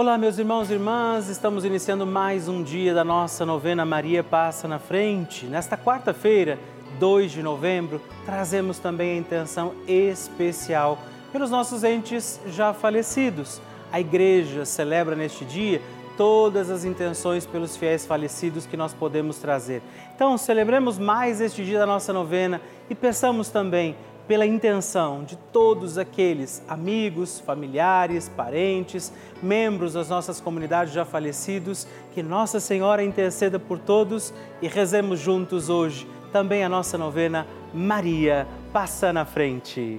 Olá, meus irmãos e irmãs, estamos iniciando mais um dia da nossa novena Maria Passa na Frente. Nesta quarta-feira, 2 de novembro, trazemos também a intenção especial pelos nossos entes já falecidos. A igreja celebra neste dia todas as intenções pelos fiéis falecidos que nós podemos trazer. Então, celebremos mais este dia da nossa novena e peçamos também pela intenção de todos aqueles amigos, familiares, parentes, membros das nossas comunidades já falecidos, que Nossa Senhora interceda por todos e rezemos juntos hoje também a nossa novena Maria passa na frente.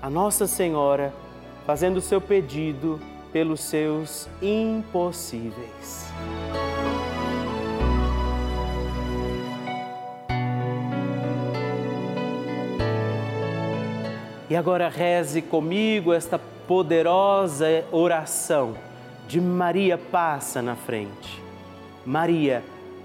a Nossa Senhora fazendo seu pedido pelos seus impossíveis. E agora reze comigo esta poderosa oração de Maria passa na frente. Maria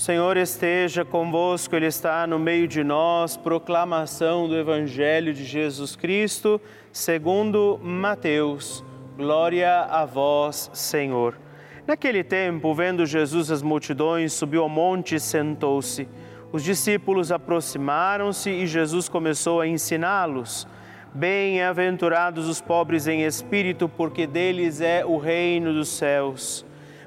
Senhor esteja convosco, Ele está no meio de nós. Proclamação do Evangelho de Jesus Cristo, segundo Mateus. Glória a vós, Senhor. Naquele tempo, vendo Jesus as multidões, subiu ao monte e sentou-se. Os discípulos aproximaram-se e Jesus começou a ensiná-los. Bem-aventurados os pobres em espírito, porque deles é o reino dos céus.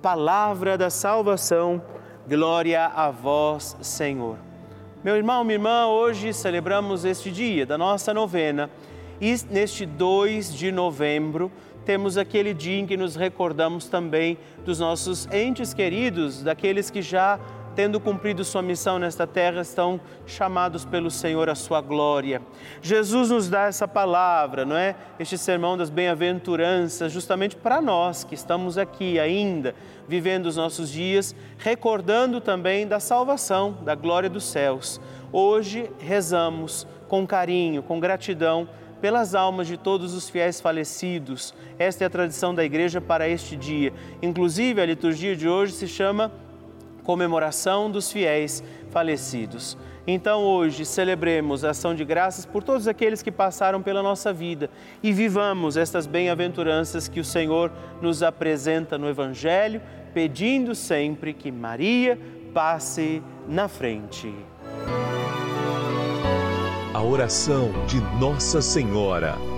palavra da salvação. Glória a vós, Senhor. Meu irmão, minha irmã, hoje celebramos este dia da nossa novena e neste 2 de novembro temos aquele dia em que nos recordamos também dos nossos entes queridos, daqueles que já tendo cumprido sua missão nesta terra, estão chamados pelo Senhor à sua glória. Jesus nos dá essa palavra, não é? Este sermão das bem-aventuranças, justamente para nós que estamos aqui ainda, vivendo os nossos dias, recordando também da salvação, da glória dos céus. Hoje rezamos com carinho, com gratidão pelas almas de todos os fiéis falecidos. Esta é a tradição da igreja para este dia. Inclusive, a liturgia de hoje se chama Comemoração dos Fiéis Falecidos. Então, hoje, celebremos a ação de graças por todos aqueles que passaram pela nossa vida e vivamos estas bem-aventuranças que o Senhor nos apresenta no Evangelho, pedindo sempre que Maria passe na frente. A oração de Nossa Senhora.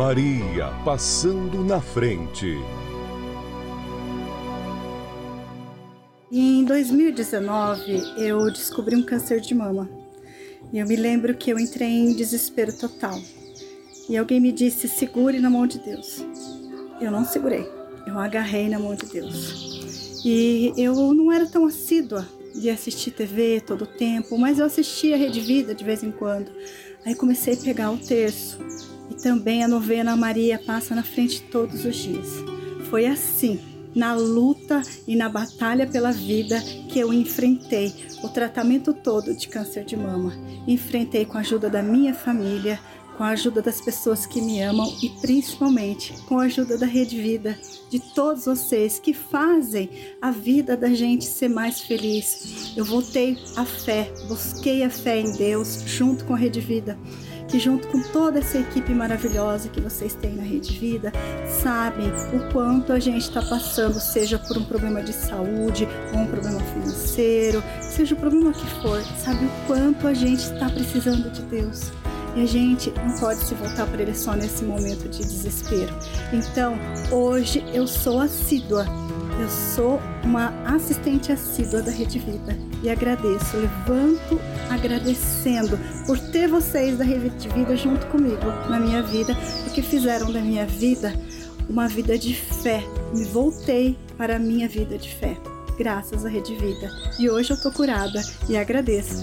Maria passando na frente. Em 2019, eu descobri um câncer de mama. E eu me lembro que eu entrei em desespero total. E alguém me disse: segure na mão de Deus. Eu não segurei, eu agarrei na mão de Deus. E eu não era tão assídua de assistir TV todo o tempo, mas eu assistia a Rede Vida de vez em quando. Aí comecei a pegar o terço e também a novena Maria passa na frente todos os dias. Foi assim, na luta e na batalha pela vida que eu enfrentei o tratamento todo de câncer de mama. Enfrentei com a ajuda da minha família, com a ajuda das pessoas que me amam e principalmente com a ajuda da Rede Vida, de todos vocês que fazem a vida da gente ser mais feliz. Eu voltei à fé, busquei a fé em Deus junto com a Rede Vida que junto com toda essa equipe maravilhosa que vocês têm na Rede Vida, sabem o quanto a gente está passando, seja por um problema de saúde ou um problema financeiro, seja o problema que for, sabe o quanto a gente está precisando de Deus. E a gente não pode se voltar para ele só nesse momento de desespero. Então, hoje eu sou assídua Eu sou uma assistente assídua da Rede Vida e agradeço, levanto agradecendo por ter vocês da Rede Vida junto comigo na minha vida, porque fizeram da minha vida uma vida de fé. Me voltei para a minha vida de fé, graças à Rede Vida. E hoje eu tô curada e agradeço.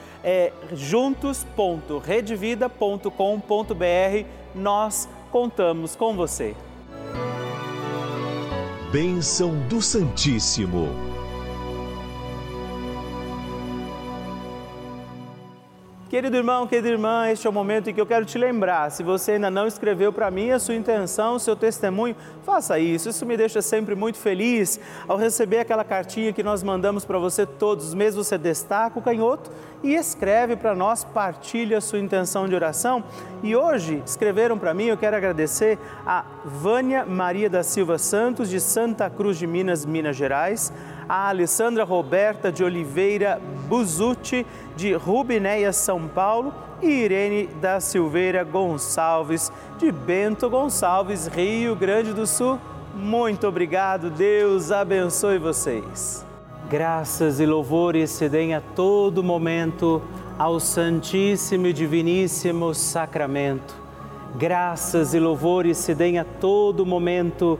é juntos.redvida.com.br. Nós contamos com você. Bênção do Santíssimo. Querido irmão, querida irmã, este é o momento em que eu quero te lembrar. Se você ainda não escreveu para mim a sua intenção, o seu testemunho, faça isso. Isso me deixa sempre muito feliz. Ao receber aquela cartinha que nós mandamos para você todos os meses, você destaca o canhoto e escreve para nós, partilha a sua intenção de oração. E hoje escreveram para mim, eu quero agradecer a Vânia Maria da Silva Santos, de Santa Cruz de Minas, Minas Gerais a Alessandra Roberta de Oliveira Buzuti, de Rubinéia, São Paulo, e Irene da Silveira Gonçalves, de Bento Gonçalves, Rio Grande do Sul. Muito obrigado, Deus abençoe vocês. Graças e louvores se deem a todo momento ao Santíssimo e Diviníssimo Sacramento. Graças e louvores se deem a todo momento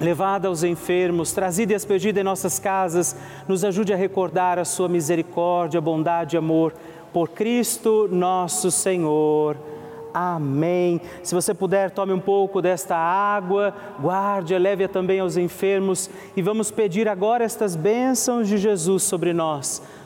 levada aos enfermos, trazida e expedida em nossas casas, nos ajude a recordar a sua misericórdia, bondade e amor. Por Cristo nosso Senhor. Amém. Se você puder, tome um pouco desta água, guarde, leve-a também aos enfermos e vamos pedir agora estas bênçãos de Jesus sobre nós,